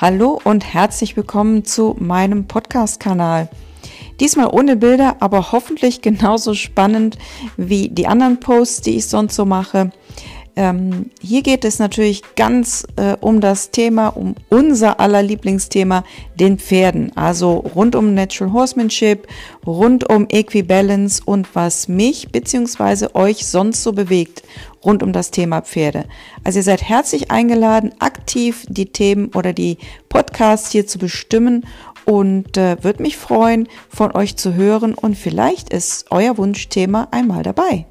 Hallo und herzlich willkommen zu meinem Podcast-Kanal. Diesmal ohne Bilder, aber hoffentlich genauso spannend wie die anderen Posts, die ich sonst so mache. Ähm, hier geht es natürlich ganz äh, um das Thema, um unser aller Lieblingsthema, den Pferden. Also rund um Natural Horsemanship, rund um Equibalence und was mich bzw. euch sonst so bewegt rund um das Thema Pferde. Also ihr seid herzlich eingeladen, aktiv die Themen oder die Podcasts hier zu bestimmen und äh, würde mich freuen, von euch zu hören und vielleicht ist euer Wunschthema einmal dabei.